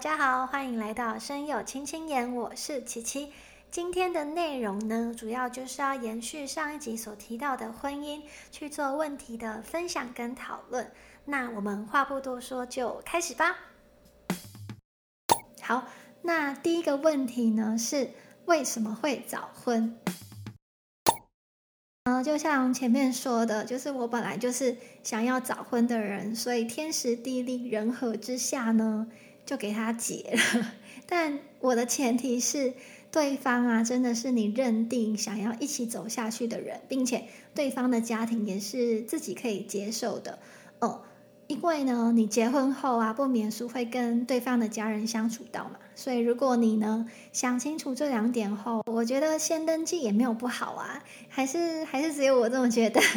大家好，欢迎来到声友轻轻言，我是琪琪。今天的内容呢，主要就是要延续上一集所提到的婚姻，去做问题的分享跟讨论。那我们话不多说，就开始吧。好，那第一个问题呢，是为什么会早婚？嗯，就像前面说的，就是我本来就是想要早婚的人，所以天时地利人和之下呢，就给他结了。但我的前提是，对方啊，真的是你认定想要一起走下去的人，并且对方的家庭也是自己可以接受的。哦，因为呢，你结婚后啊，不免俗会跟对方的家人相处到嘛，所以如果你呢想清楚这两点后，我觉得先登记也没有不好啊，还是还是只有我这么觉得。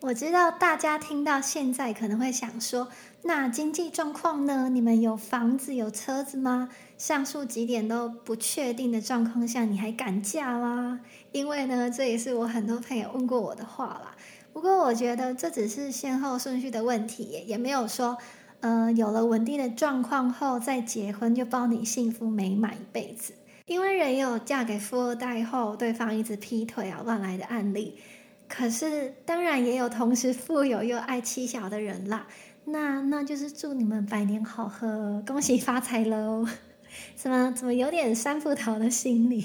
我知道大家听到现在可能会想说，那经济状况呢？你们有房子有车子吗？上述几点都不确定的状况下，你还敢嫁吗？因为呢，这也是我很多朋友问过我的话啦。不过我觉得这只是先后顺序的问题，也没有说，呃，有了稳定的状况后再结婚就包你幸福美满一辈子。因为人有嫁给富二代后对方一直劈腿啊乱来的案例，可是当然也有同时富有又爱妻小的人啦。那那就是祝你们百年好合，恭喜发财喽！怎么怎么有点酸葡萄的心理？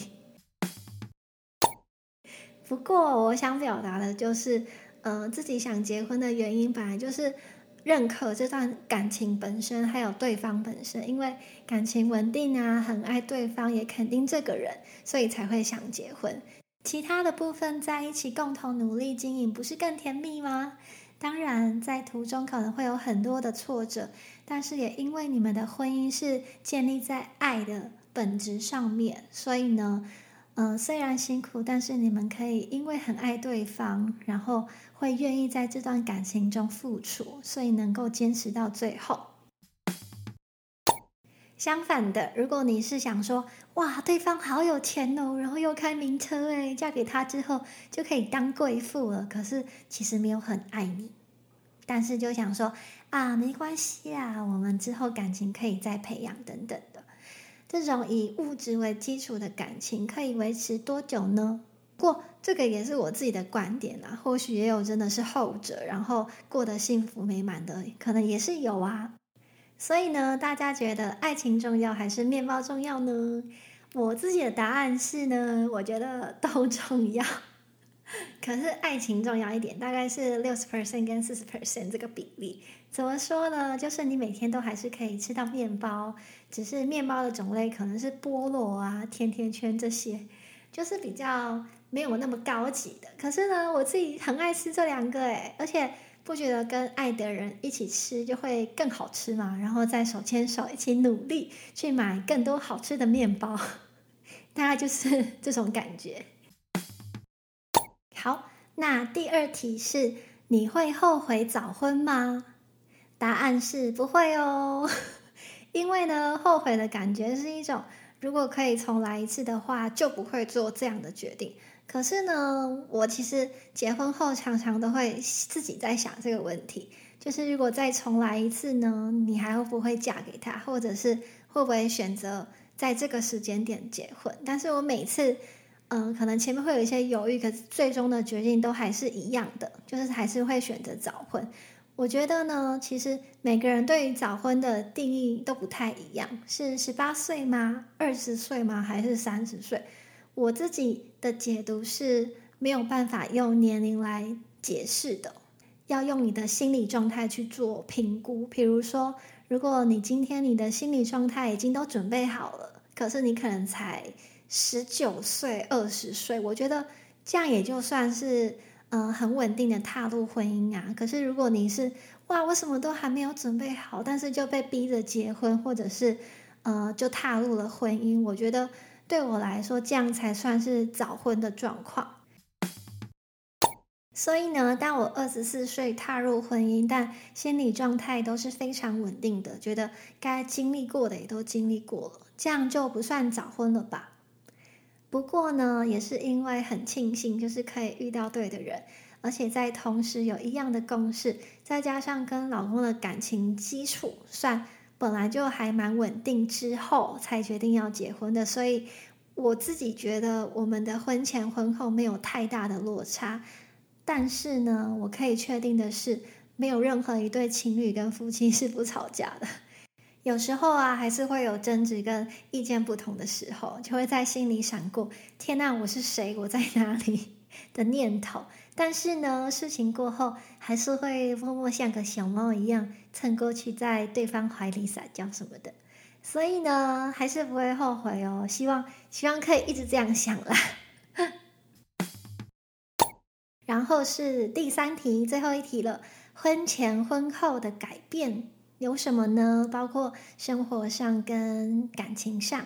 不过我想表达的就是。呃，自己想结婚的原因本来就是认可这段感情本身，还有对方本身，因为感情稳定啊，很爱对方，也肯定这个人，所以才会想结婚。其他的部分在一起共同努力经营，不是更甜蜜吗？当然，在途中可能会有很多的挫折，但是也因为你们的婚姻是建立在爱的本质上面，所以呢。嗯，虽然辛苦，但是你们可以因为很爱对方，然后会愿意在这段感情中付出，所以能够坚持到最后。相反的，如果你是想说，哇，对方好有钱哦，然后又开名车诶，嫁给他之后就可以当贵妇了，可是其实没有很爱你，但是就想说啊，没关系啊，我们之后感情可以再培养等等的。这种以物质为基础的感情可以维持多久呢？过这个也是我自己的观点啦，或许也有真的是后者，然后过得幸福美满的，可能也是有啊。所以呢，大家觉得爱情重要还是面包重要呢？我自己的答案是呢，我觉得都重要。可是爱情重要一点，大概是六十 percent 跟四十 percent 这个比例。怎么说呢？就是你每天都还是可以吃到面包，只是面包的种类可能是菠萝啊、甜甜圈这些，就是比较没有那么高级的。可是呢，我自己很爱吃这两个诶而且不觉得跟爱的人一起吃就会更好吃吗？然后再手牵手一起努力去买更多好吃的面包，大概就是这种感觉。好，那第二题是：你会后悔早婚吗？答案是不会哦，因为呢，后悔的感觉是一种，如果可以重来一次的话，就不会做这样的决定。可是呢，我其实结婚后常常都会自己在想这个问题，就是如果再重来一次呢，你还会不会嫁给他，或者是会不会选择在这个时间点结婚？但是我每次。嗯，可能前面会有一些犹豫，可是最终的决定都还是一样的，就是还是会选择早婚。我觉得呢，其实每个人对于早婚的定义都不太一样，是十八岁吗？二十岁吗？还是三十岁？我自己的解读是没有办法用年龄来解释的，要用你的心理状态去做评估。比如说，如果你今天你的心理状态已经都准备好了，可是你可能才。十九岁、二十岁，我觉得这样也就算是嗯很稳定的踏入婚姻啊。可是如果你是哇，我什么都还没有准备好，但是就被逼着结婚，或者是呃就踏入了婚姻，我觉得对我来说这样才算是早婚的状况。所以呢，当我二十四岁踏入婚姻，但心理状态都是非常稳定的，觉得该经历过的也都经历过了，这样就不算早婚了吧？不过呢，也是因为很庆幸，就是可以遇到对的人，而且在同时有一样的共识，再加上跟老公的感情基础算本来就还蛮稳定，之后才决定要结婚的，所以我自己觉得我们的婚前婚后没有太大的落差。但是呢，我可以确定的是，没有任何一对情侣跟夫妻是不吵架的。有时候啊，还是会有争执跟意见不同的时候，就会在心里闪过“天哪，我是谁？我在哪里？” 的念头。但是呢，事情过后，还是会默默像个小猫一样蹭过去，在对方怀里撒娇什么的。所以呢，还是不会后悔哦。希望希望可以一直这样想啦。然后是第三题，最后一题了，婚前婚后的改变。有什么呢？包括生活上跟感情上。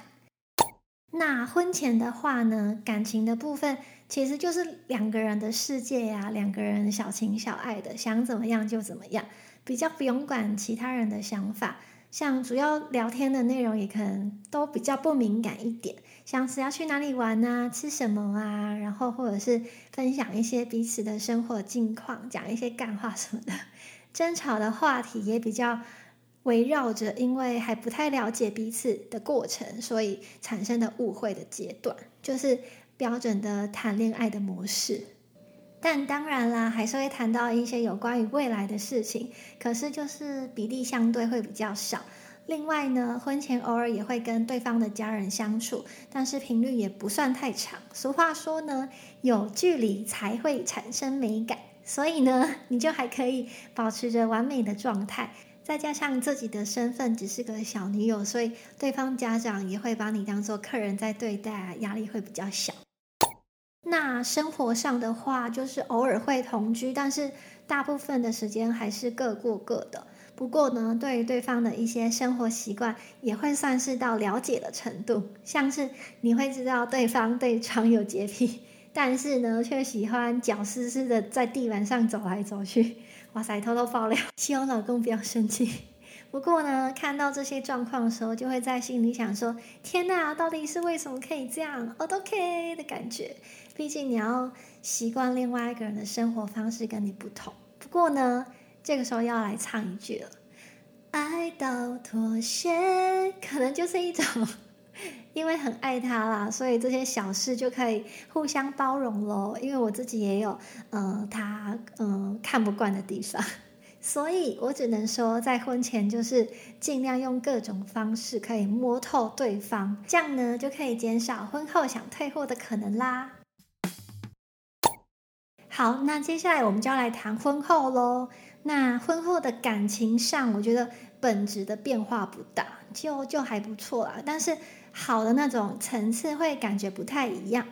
那婚前的话呢，感情的部分其实就是两个人的世界呀，两个人小情小爱的，想怎么样就怎么样，比较不用管其他人的想法。像主要聊天的内容也可能都比较不敏感一点，像是要去哪里玩啊，吃什么啊，然后或者是分享一些彼此的生活近况，讲一些干话什么的。争吵的话题也比较。围绕着因为还不太了解彼此的过程，所以产生的误会的阶段，就是标准的谈恋爱的模式。但当然啦，还是会谈到一些有关于未来的事情，可是就是比例相对会比较少。另外呢，婚前偶尔也会跟对方的家人相处，但是频率也不算太长。俗话说呢，有距离才会产生美感，所以呢，你就还可以保持着完美的状态。再加上自己的身份只是个小女友，所以对方家长也会把你当做客人在对待，压力会比较小。那生活上的话，就是偶尔会同居，但是大部分的时间还是各过各的。不过呢，对于对方的一些生活习惯，也会算是到了解的程度。像是你会知道对方对床有洁癖，但是呢，却喜欢脚湿湿的在地板上走来走去。哇塞，偷偷爆料，希望老公不要生气。不过呢，看到这些状况的时候，就会在心里想说：天哪，到底是为什么可以这样？OK 的感觉。毕竟你要习惯另外一个人的生活方式跟你不同。不过呢，这个时候要来唱一句了：爱到妥协，可能就是一种。因为很爱他啦，所以这些小事就可以互相包容喽。因为我自己也有，嗯，他嗯看不惯的地方，所以我只能说，在婚前就是尽量用各种方式可以摸透对方，这样呢就可以减少婚后想退货的可能啦。好，那接下来我们就要来谈婚后喽。那婚后的感情上，我觉得本质的变化不大，就就还不错啦。但是。好的那种层次会感觉不太一样。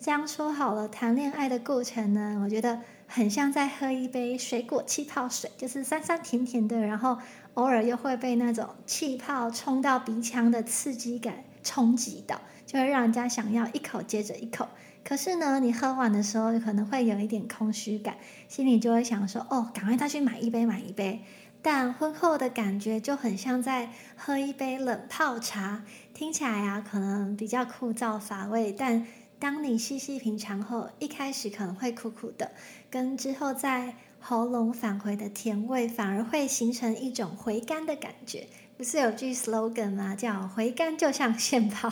这样说好了，谈恋爱的过程呢，我觉得很像在喝一杯水果气泡水，就是酸酸甜甜的，然后偶尔又会被那种气泡冲到鼻腔的刺激感冲击到，就会让人家想要一口接着一口。可是呢，你喝完的时候可能会有一点空虚感，心里就会想说：“哦，赶快再去买一杯，买一杯。”但婚后的感觉就很像在喝一杯冷泡茶，听起来啊可能比较枯燥乏味，但当你细细品尝后，一开始可能会苦苦的，跟之后在喉咙返回的甜味，反而会形成一种回甘的感觉。不是有句 slogan 吗？叫“回甘就像现泡”，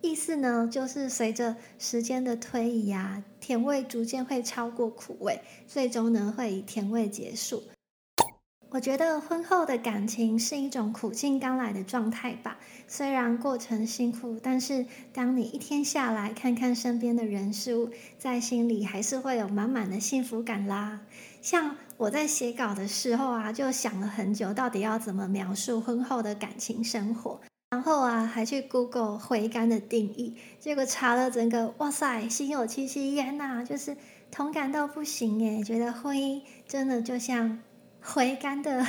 意思呢就是随着时间的推移啊，甜味逐渐会超过苦味，最终呢会以甜味结束。我觉得婚后的感情是一种苦尽甘来的状态吧。虽然过程辛苦，但是当你一天下来看看身边的人事物，在心里还是会有满满的幸福感啦。像我在写稿的时候啊，就想了很久，到底要怎么描述婚后的感情生活。然后啊，还去 Google 回甘的定义，结果查了整个，哇塞，心有戚戚焉呐，就是同感到不行诶，觉得婚姻真的就像。回甘的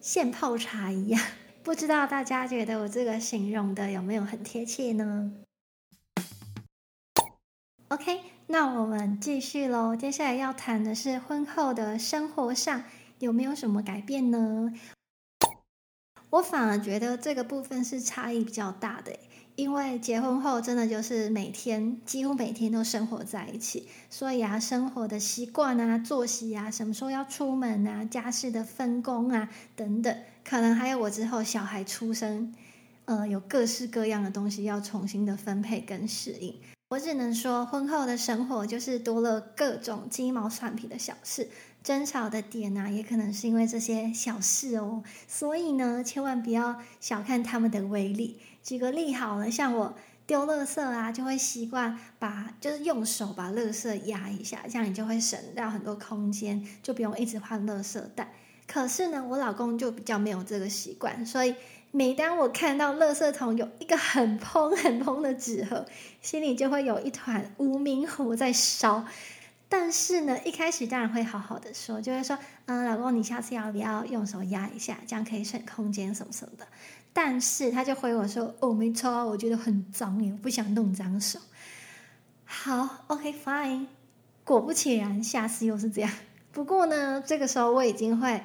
现泡茶一样，不知道大家觉得我这个形容的有没有很贴切呢？OK，那我们继续喽。接下来要谈的是婚后的生活上有没有什么改变呢？我反而觉得这个部分是差异比较大的，因为结婚后真的就是每天几乎每天都生活在一起，所以啊，生活的习惯啊、作息啊、什么时候要出门啊、家事的分工啊等等，可能还有我之后小孩出生，呃，有各式各样的东西要重新的分配跟适应。我只能说，婚后的生活就是多了各种鸡毛蒜皮的小事。争吵的点呢，也可能是因为这些小事哦，所以呢，千万不要小看他们的威力。举个例好了，像我丢垃圾啊，就会习惯把就是用手把垃圾压一下，这样你就会省掉很多空间，就不用一直换垃圾袋。可是呢，我老公就比较没有这个习惯，所以每当我看到垃圾桶有一个很蓬很蓬的纸盒，心里就会有一团无名火在烧。但是呢，一开始当然会好好的说，就会说，嗯，老公，你下次要不要用手压一下，这样可以省空间什么什么的。但是他就回我说，哦，没错，我觉得很脏耶，我不想弄脏手。好，OK，Fine。果不其然，下次又是这样。不过呢，这个时候我已经会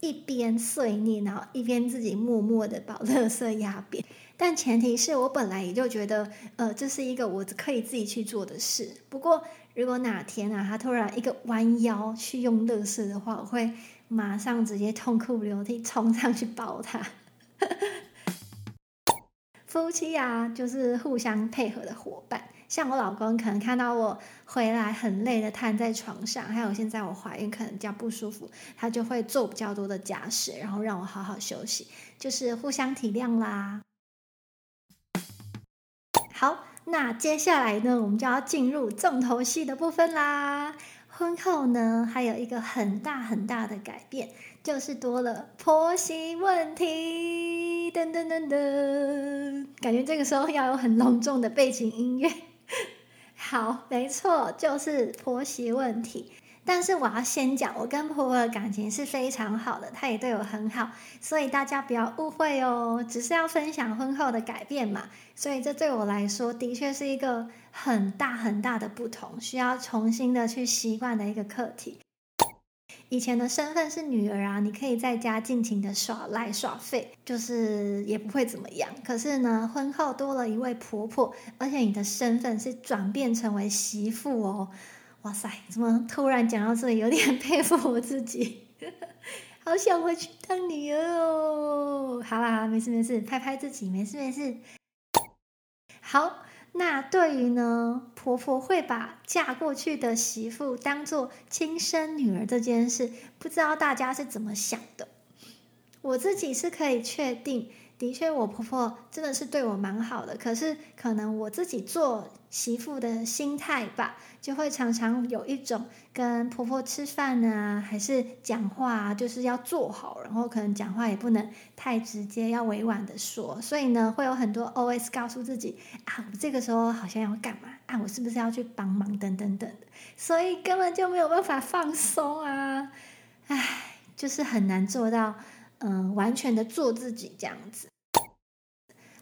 一边碎念，然后一边自己默默的把垃圾压扁。但前提是我本来也就觉得，呃，这是一个我可以自己去做的事。不过，如果哪天啊，他突然一个弯腰去用乐事的话，我会马上直接痛哭流涕冲上去抱他。夫妻啊，就是互相配合的伙伴。像我老公可能看到我回来很累的瘫在床上，还有现在我怀孕可能比较不舒服，他就会做比较多的家事，然后让我好好休息，就是互相体谅啦。好。那接下来呢，我们就要进入重头戏的部分啦。婚后呢，还有一个很大很大的改变，就是多了婆媳问题。噔噔噔噔，感觉这个时候要有很隆重的背景音乐。好，没错，就是婆媳问题。但是我要先讲，我跟婆婆的感情是非常好的，她也对我很好，所以大家不要误会哦，只是要分享婚后的改变嘛。所以这对我来说的确是一个很大很大的不同，需要重新的去习惯的一个课题。以前的身份是女儿啊，你可以在家尽情的耍赖耍废，就是也不会怎么样。可是呢，婚后多了一位婆婆，而且你的身份是转变成为媳妇哦。哇塞！怎么突然讲到这里，有点佩服我自己，好想回去当女儿哦。好啦，没事没事，拍拍自己，没事没事。好，那对于呢，婆婆会把嫁过去的媳妇当做亲生女儿这件事，不知道大家是怎么想的？我自己是可以确定。的确，我婆婆真的是对我蛮好的。可是，可能我自己做媳妇的心态吧，就会常常有一种跟婆婆吃饭啊，还是讲话，就是要做好，然后可能讲话也不能太直接，要委婉的说。所以呢，会有很多 OS 告诉自己啊，我这个时候好像要干嘛啊，我是不是要去帮忙等等等，所以根本就没有办法放松啊，唉，就是很难做到。嗯，完全的做自己这样子。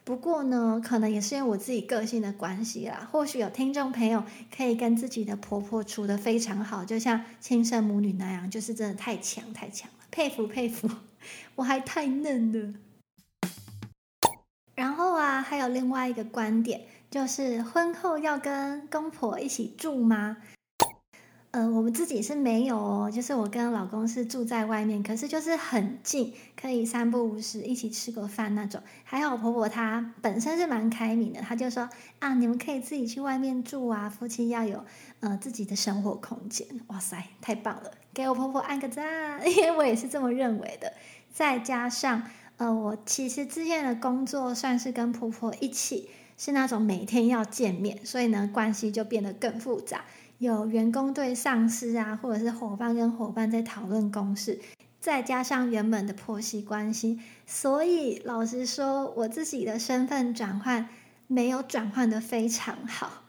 不过呢，可能也是因为我自己个性的关系啦。或许有听众朋友可以跟自己的婆婆处的非常好，就像亲生母女那样，就是真的太强太强了，佩服佩服。我还太嫩了。然后啊，还有另外一个观点，就是婚后要跟公婆一起住吗？嗯，我们自己是没有哦，就是我跟老公是住在外面，可是就是很近，可以三不五时一起吃个饭那种。还有婆婆她本身是蛮开明的，她就说啊，你们可以自己去外面住啊，夫妻要有呃自己的生活空间。哇塞，太棒了，给我婆婆按个赞，因为我也是这么认为的。再加上呃，我其实之前的工作算是跟婆婆一起，是那种每天要见面，所以呢关系就变得更复杂。有员工对上司啊，或者是伙伴跟伙伴在讨论公事，再加上原本的婆媳关系，所以老实说，我自己的身份转换没有转换的非常好。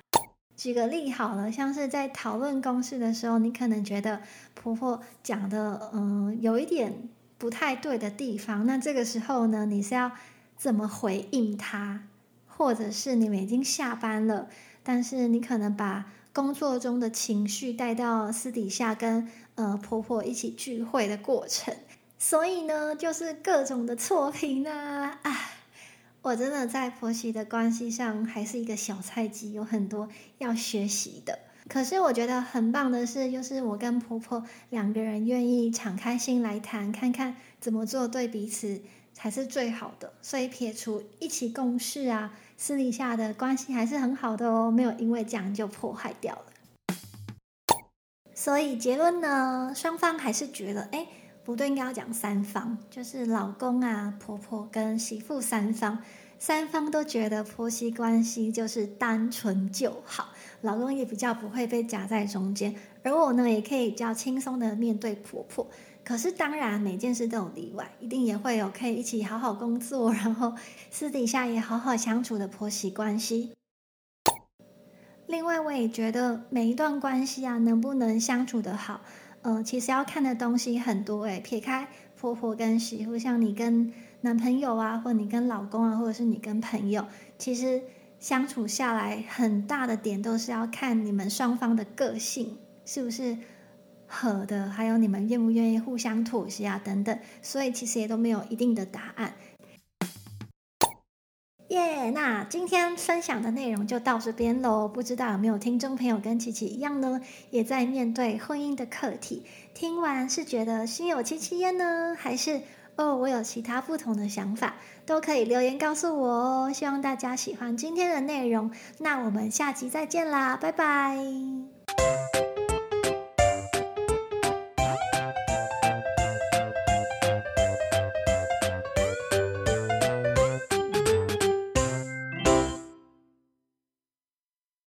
举个例好了，像是在讨论公事的时候，你可能觉得婆婆讲的嗯有一点不太对的地方，那这个时候呢，你是要怎么回应她？或者是你们已经下班了，但是你可能把工作中的情绪带到私底下跟呃婆婆一起聚会的过程，所以呢，就是各种的错评啊！啊，我真的在婆媳的关系上还是一个小菜鸡，有很多要学习的。可是我觉得很棒的是，就是我跟婆婆两个人愿意敞开心来谈，看看怎么做对彼此才是最好的。所以撇除一起共事啊，私底下的关系还是很好的哦，没有因为这样就破坏掉了。所以结论呢，双方还是觉得，哎，不对，应该要讲三方，就是老公啊、婆婆跟媳妇三方。三方都觉得婆媳关系就是单纯就好，老公也比较不会被夹在中间，而我呢也可以比较轻松的面对婆婆。可是当然每件事都有例外，一定也会有可以一起好好工作，然后私底下也好好相处的婆媳关系。另外，我也觉得每一段关系啊，能不能相处的好，呃，其实要看的东西很多诶，撇开婆婆跟媳妇，像你跟。男朋友啊，或你跟老公啊，或者是你跟朋友，其实相处下来很大的点都是要看你们双方的个性是不是合的，还有你们愿不愿意互相妥协啊等等，所以其实也都没有一定的答案。耶，那今天分享的内容就到这边喽。不知道有没有听众朋友跟琪琪一样呢，也在面对婚姻的课题，听完是觉得心有戚戚焉呢，还是？哦，我有其他不同的想法，都可以留言告诉我哦。希望大家喜欢今天的内容，那我们下集再见啦，拜拜。